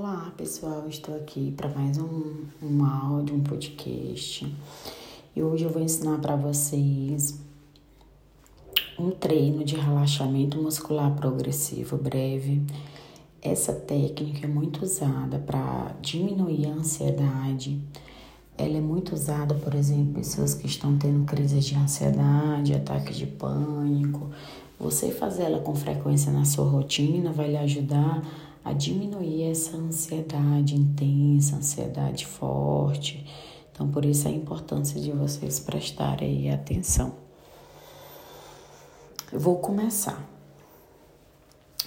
Olá pessoal, estou aqui para mais um, um áudio, um podcast e hoje eu vou ensinar para vocês um treino de relaxamento muscular progressivo breve. Essa técnica é muito usada para diminuir a ansiedade. Ela é muito usada, por exemplo, pessoas que estão tendo crises de ansiedade, ataques de pânico. Você fazer ela com frequência na sua rotina vai lhe ajudar a diminuir essa ansiedade intensa, ansiedade forte. Então, por isso a importância de vocês prestarem atenção. Eu vou começar.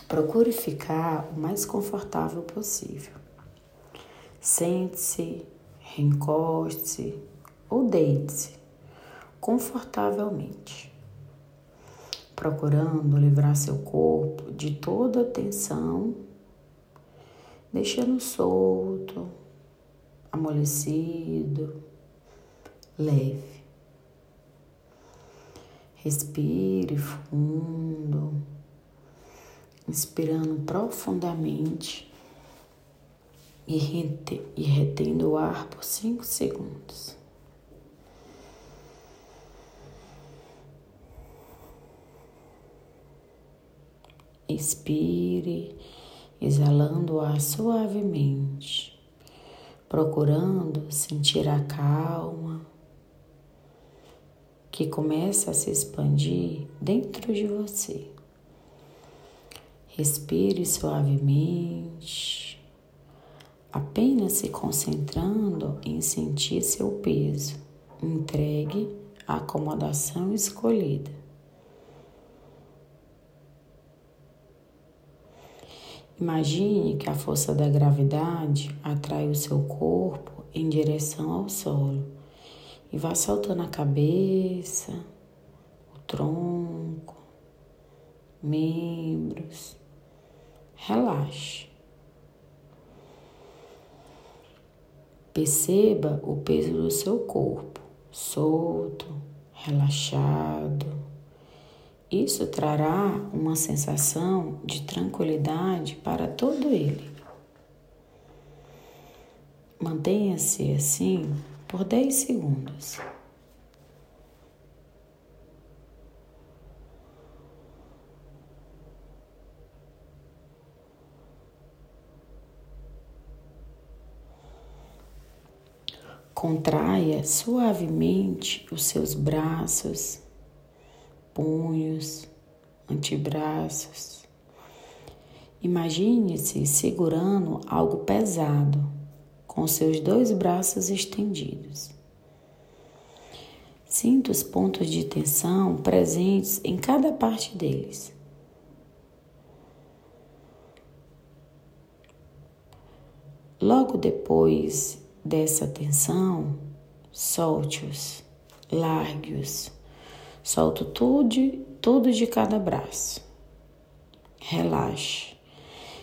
Procure ficar o mais confortável possível. Sente-se, reencoste-se ou deite-se confortavelmente, procurando livrar seu corpo de toda a tensão deixando solto, amolecido, leve. Respire fundo, inspirando profundamente e, rete, e retendo o ar por cinco segundos. Expire exalando o ar suavemente, procurando sentir a calma que começa a se expandir dentro de você. Respire suavemente, apenas se concentrando em sentir seu peso. Entregue a acomodação escolhida. Imagine que a força da gravidade atrai o seu corpo em direção ao solo e vá soltando a cabeça, o tronco, membros. Relaxe. Perceba o peso do seu corpo, solto, relaxado isso trará uma sensação de tranquilidade para todo ele. Mantenha-se assim por 10 segundos. Contraia suavemente os seus braços punhos, antebraços. Imagine-se segurando algo pesado com seus dois braços estendidos. Sinta os pontos de tensão presentes em cada parte deles. Logo depois dessa tensão, solte-os, largue-os Solto tudo, tudo de cada braço. Relaxe.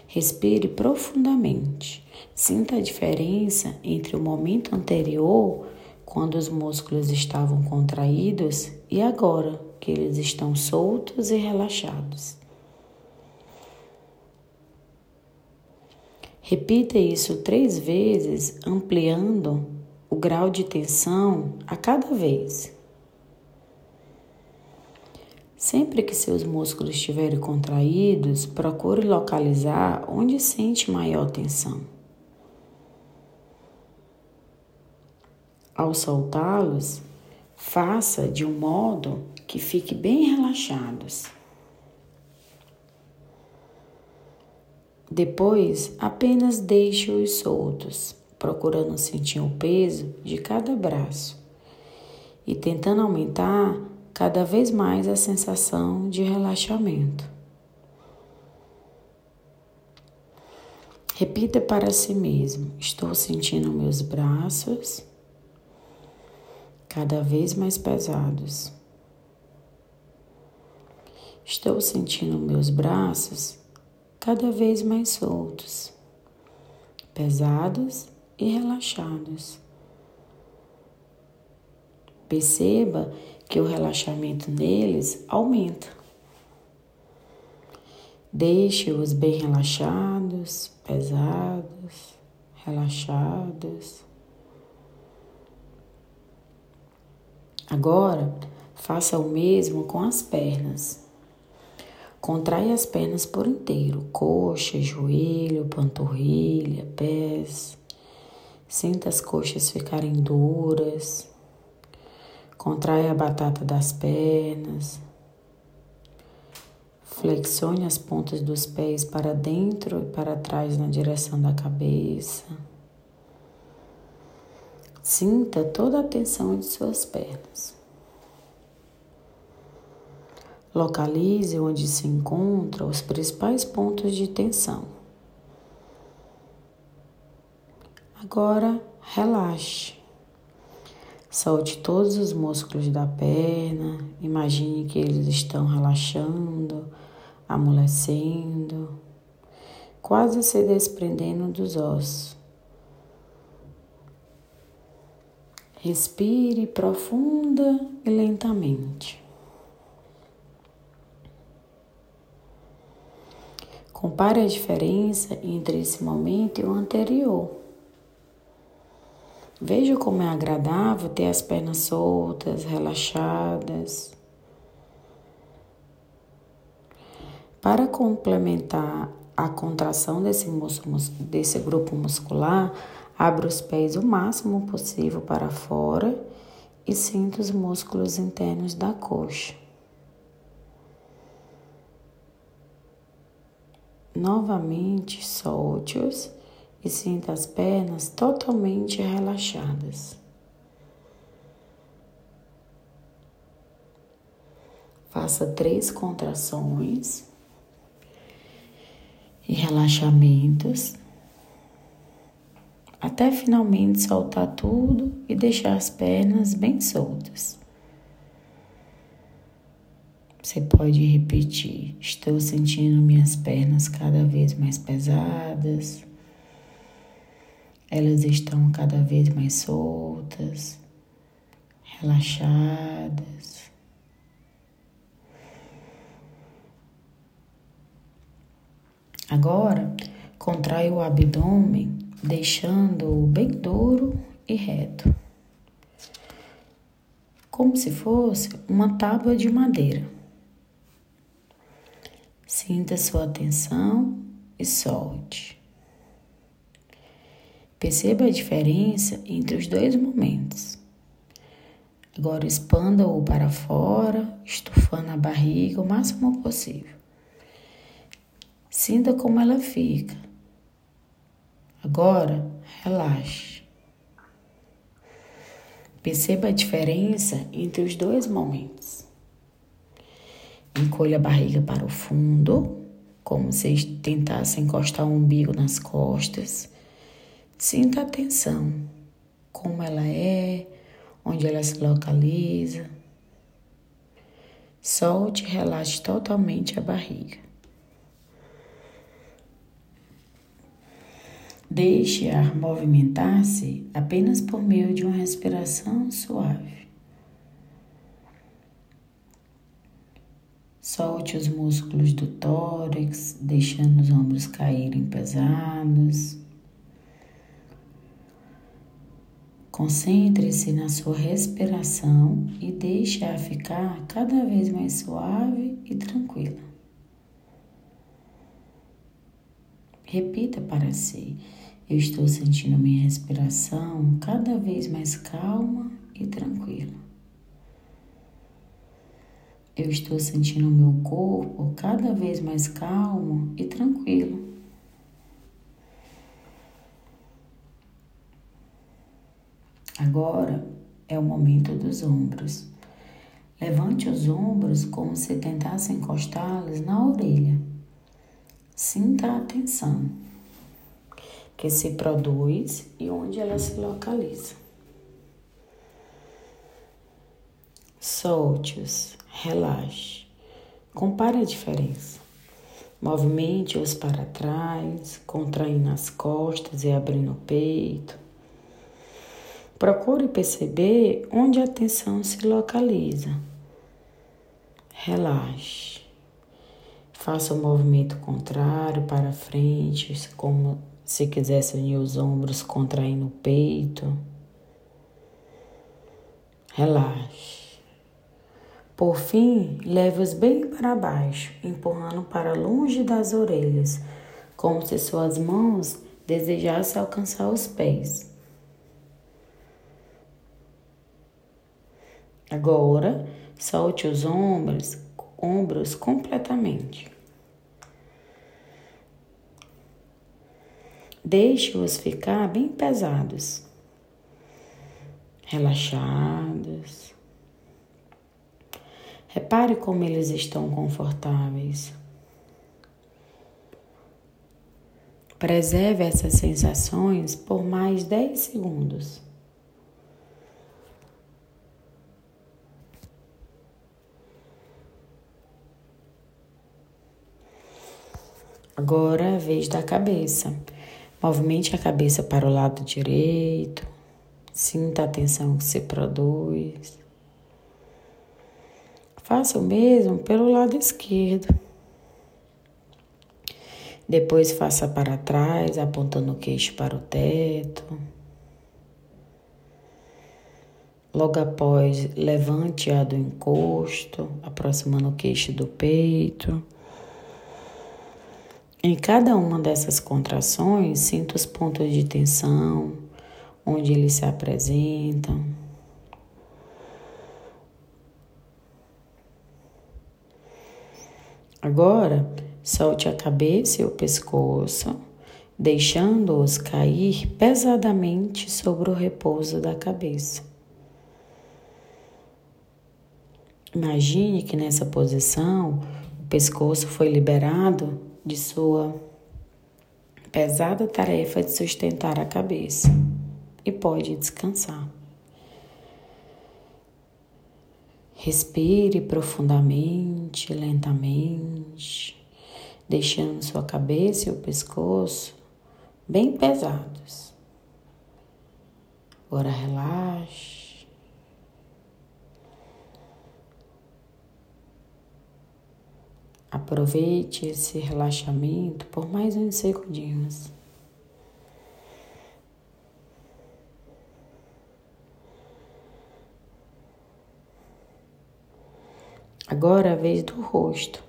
Respire profundamente. Sinta a diferença entre o momento anterior, quando os músculos estavam contraídos, e agora que eles estão soltos e relaxados. Repita isso três vezes, ampliando o grau de tensão a cada vez. Sempre que seus músculos estiverem contraídos, procure localizar onde sente maior tensão. Ao soltá-los, faça de um modo que fique bem relaxados. Depois, apenas deixe-os soltos, procurando sentir o peso de cada braço e tentando aumentar cada vez mais a sensação de relaxamento. Repita para si mesmo: estou sentindo meus braços cada vez mais pesados. Estou sentindo meus braços cada vez mais soltos, pesados e relaxados. Perceba que o relaxamento neles aumenta. Deixe-os bem relaxados, pesados, relaxados. Agora, faça o mesmo com as pernas. Contrai as pernas por inteiro, coxa, joelho, panturrilha, pés. Sinta as coxas ficarem duras. Contrai a batata das pernas. Flexione as pontas dos pés para dentro e para trás na direção da cabeça. Sinta toda a tensão de suas pernas. Localize onde se encontram os principais pontos de tensão. Agora, relaxe. Solte todos os músculos da perna. Imagine que eles estão relaxando, amolecendo, quase se desprendendo dos ossos. Respire profunda e lentamente. Compare a diferença entre esse momento e o anterior. Veja como é agradável ter as pernas soltas, relaxadas. Para complementar a contração desse, músculo, desse grupo muscular, abra os pés o máximo possível para fora e sinta os músculos internos da coxa. Novamente, solte-os e sinta as pernas totalmente relaxadas. Faça três contrações e relaxamentos até finalmente soltar tudo e deixar as pernas bem soltas. Você pode repetir: Estou sentindo minhas pernas cada vez mais pesadas, elas estão cada vez mais soltas, relaxadas. Agora, contrai o abdômen, deixando-o bem duro e reto, como se fosse uma tábua de madeira. Sinta sua atenção e solte. Perceba a diferença entre os dois momentos. Agora expanda-o para fora, estufando a barriga o máximo possível. Sinta como ela fica. Agora, relaxe. Perceba a diferença entre os dois momentos. Encolha a barriga para o fundo, como se tentasse encostar o umbigo nas costas. Sinta a tensão, como ela é, onde ela se localiza. Solte e relaxe totalmente a barriga. Deixe ar movimentar-se apenas por meio de uma respiração suave. Solte os músculos do tórax, deixando os ombros caírem pesados. Concentre-se na sua respiração e deixe-a ficar cada vez mais suave e tranquila. Repita para si: Eu estou sentindo minha respiração cada vez mais calma e tranquila. Eu estou sentindo meu corpo cada vez mais calmo e tranquilo. Agora é o momento dos ombros. Levante os ombros como se tentasse encostá-los na orelha. Sinta a tensão que se produz e onde ela se localiza. Solte-os relaxe. Compare a diferença. Movimente-os para trás, contraindo as costas e abrindo o peito. Procure perceber onde a tensão se localiza. Relaxe. Faça o movimento contrário para frente, como se quisesse unir os ombros contraindo o peito. Relaxe. Por fim, leve-os bem para baixo, empurrando para longe das orelhas, como se suas mãos desejassem alcançar os pés. Agora, solte os ombros, ombros completamente. Deixe-os ficar bem pesados, relaxados. Repare como eles estão confortáveis. Preserve essas sensações por mais 10 segundos. Agora é a vez da cabeça. Movimente a cabeça para o lado direito. Sinta a tensão que se produz. Faça o mesmo pelo lado esquerdo. Depois faça para trás, apontando o queixo para o teto. Logo após, levante-a do encosto, aproximando o queixo do peito. Em cada uma dessas contrações, sinta os pontos de tensão, onde eles se apresentam. Agora, solte a cabeça e o pescoço, deixando-os cair pesadamente sobre o repouso da cabeça. Imagine que nessa posição o pescoço foi liberado de sua pesada tarefa de sustentar a cabeça e pode descansar. Respire profundamente, lentamente, deixando sua cabeça e o pescoço bem pesados. Agora relaxe. Aproveite esse relaxamento por mais uns segundinhos. Agora é a vez do rosto.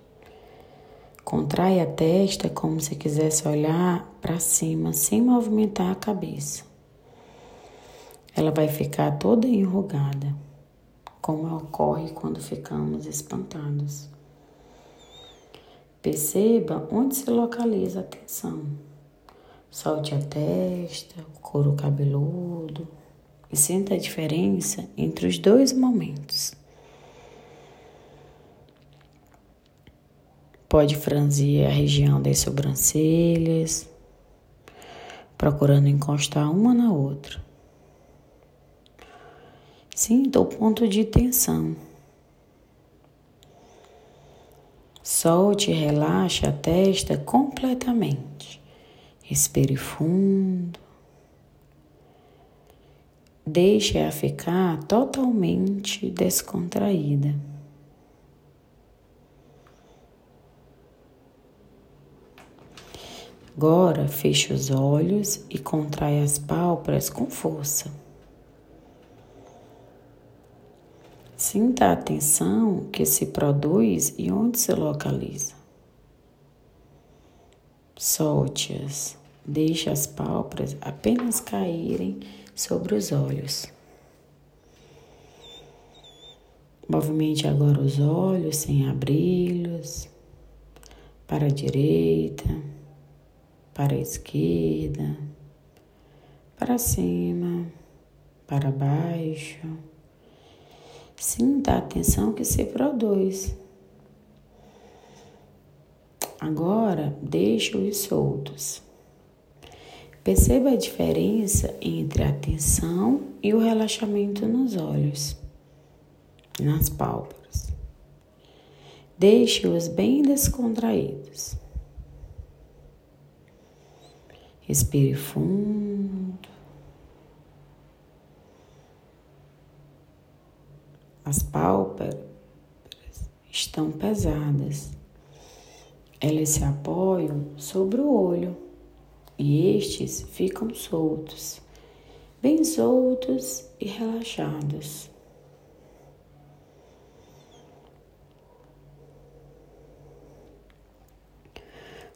Contrai a testa como se quisesse olhar para cima sem movimentar a cabeça. Ela vai ficar toda enrugada, como ocorre quando ficamos espantados. Perceba onde se localiza a tensão. Solte a testa, o couro cabeludo e sinta a diferença entre os dois momentos. Pode franzir a região das sobrancelhas, procurando encostar uma na outra. Sinta o ponto de tensão. Solte e relaxe a testa completamente. Respire fundo. Deixe-a ficar totalmente descontraída. Agora feche os olhos e contrai as pálpebras com força. Sinta a tensão que se produz e onde se localiza. Solte-as, deixe as pálpebras apenas caírem sobre os olhos. Movimente agora os olhos sem abri-los para a direita, para a esquerda, para cima, para baixo Sinta a tensão que se produz. Agora, deixe-os soltos. Perceba a diferença entre a tensão e o relaxamento nos olhos, nas pálpebras. Deixe-os bem descontraídos. Respire fundo. As pálpebras estão pesadas. Elas se apoiam sobre o olho e estes ficam soltos, bem soltos e relaxados.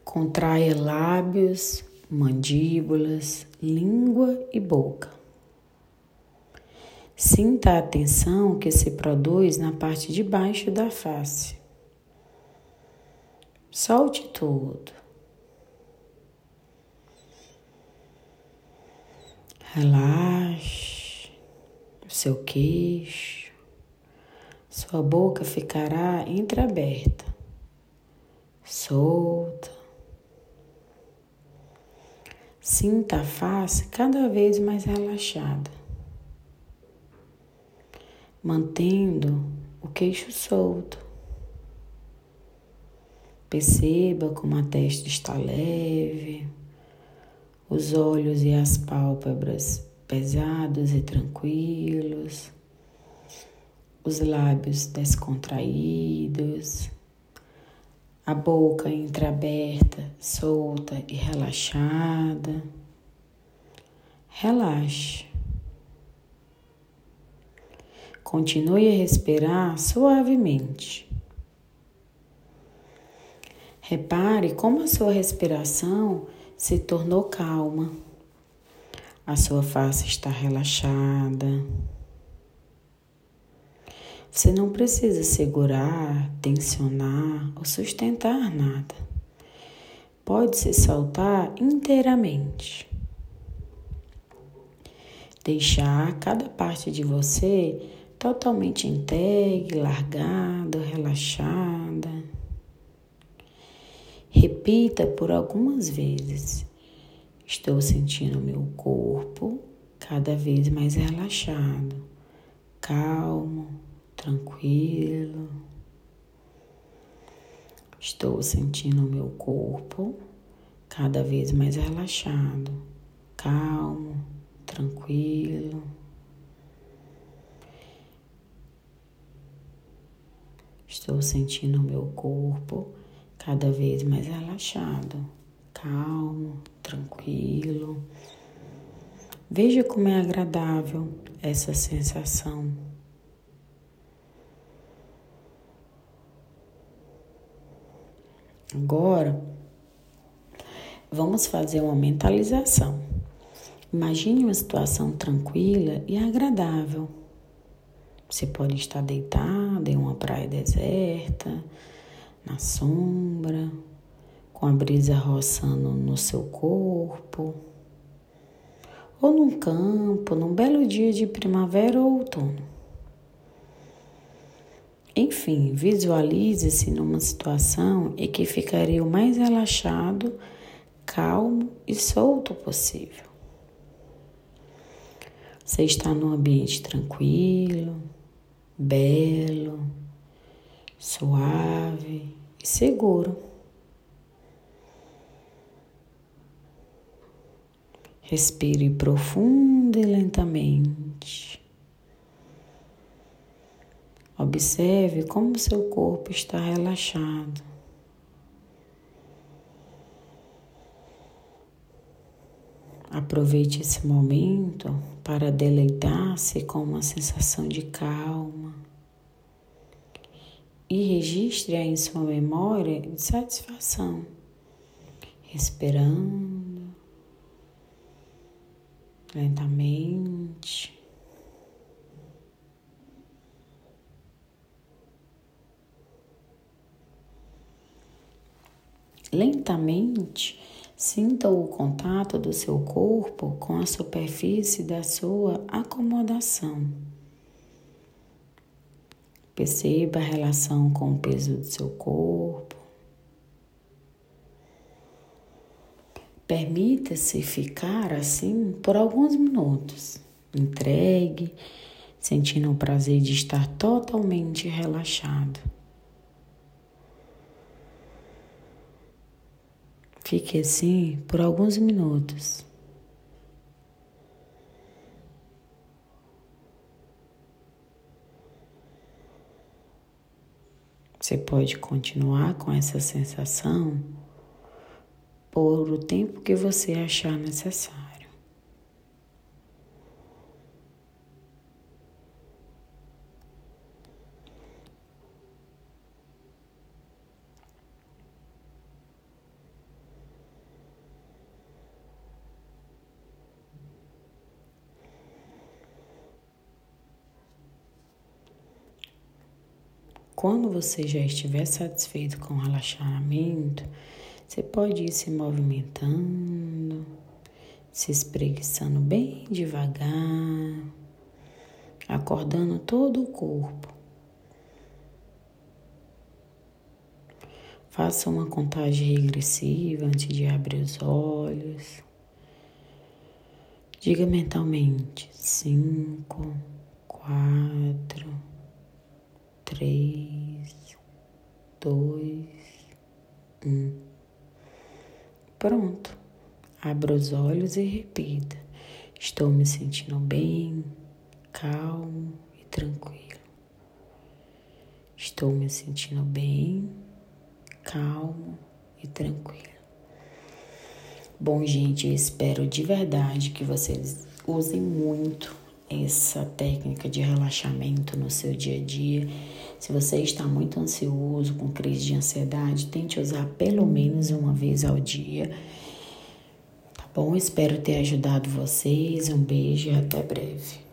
Contraia lábios, mandíbulas, língua e boca. Sinta a tensão que se produz na parte de baixo da face. Solte tudo. Relaxe o seu queixo. Sua boca ficará entreaberta, solta. Sinta a face cada vez mais relaxada, mantendo o queixo solto. Perceba como a testa está leve, os olhos e as pálpebras pesados e tranquilos, os lábios descontraídos, a boca entreaberta, solta e relaxada. Relaxe. Continue a respirar suavemente. Repare como a sua respiração se tornou calma. A sua face está relaxada. Você não precisa segurar, tensionar ou sustentar nada. Pode se soltar inteiramente. Deixar cada parte de você totalmente entregue, largada, relaxada. Repita por algumas vezes. Estou sentindo meu corpo cada vez mais relaxado, calmo, tranquilo. Estou sentindo meu corpo cada vez mais relaxado, calmo, tranquilo. Estou sentindo meu corpo cada vez mais relaxado, calmo, tranquilo. Veja como é agradável essa sensação. Agora, vamos fazer uma mentalização. Imagine uma situação tranquila e agradável. Você pode estar deitado em uma praia deserta, na sombra, com a brisa roçando no seu corpo, ou num campo, num belo dia de primavera ou outono. Enfim, visualize-se numa situação em que ficaria o mais relaxado, calmo e solto possível. Você está num ambiente tranquilo, belo, suave e seguro. Respire profundo e lentamente. Observe como seu corpo está relaxado. Aproveite esse momento para deleitar-se com uma sensação de calma e registre em sua memória de satisfação, respirando lentamente. Lentamente, sinta o contato do seu corpo com a superfície da sua acomodação. Perceba a relação com o peso do seu corpo. Permita-se ficar assim por alguns minutos. Entregue, sentindo o prazer de estar totalmente relaxado. Fique assim por alguns minutos. Você pode continuar com essa sensação por o tempo que você achar necessário. Quando você já estiver satisfeito com o relaxamento, você pode ir se movimentando, se espreguiçando bem devagar, acordando todo o corpo. Faça uma contagem regressiva antes de abrir os olhos. Diga mentalmente: cinco, quatro, três, dois, um. Pronto. Abra os olhos e repita. Estou me sentindo bem, calmo e tranquilo. Estou me sentindo bem, calmo e tranquilo. Bom, gente, eu espero de verdade que vocês usem muito essa técnica de relaxamento no seu dia a dia. Se você está muito ansioso, com crise de ansiedade, tente usar pelo menos uma vez ao dia. Tá bom? Espero ter ajudado vocês. Um beijo e até breve.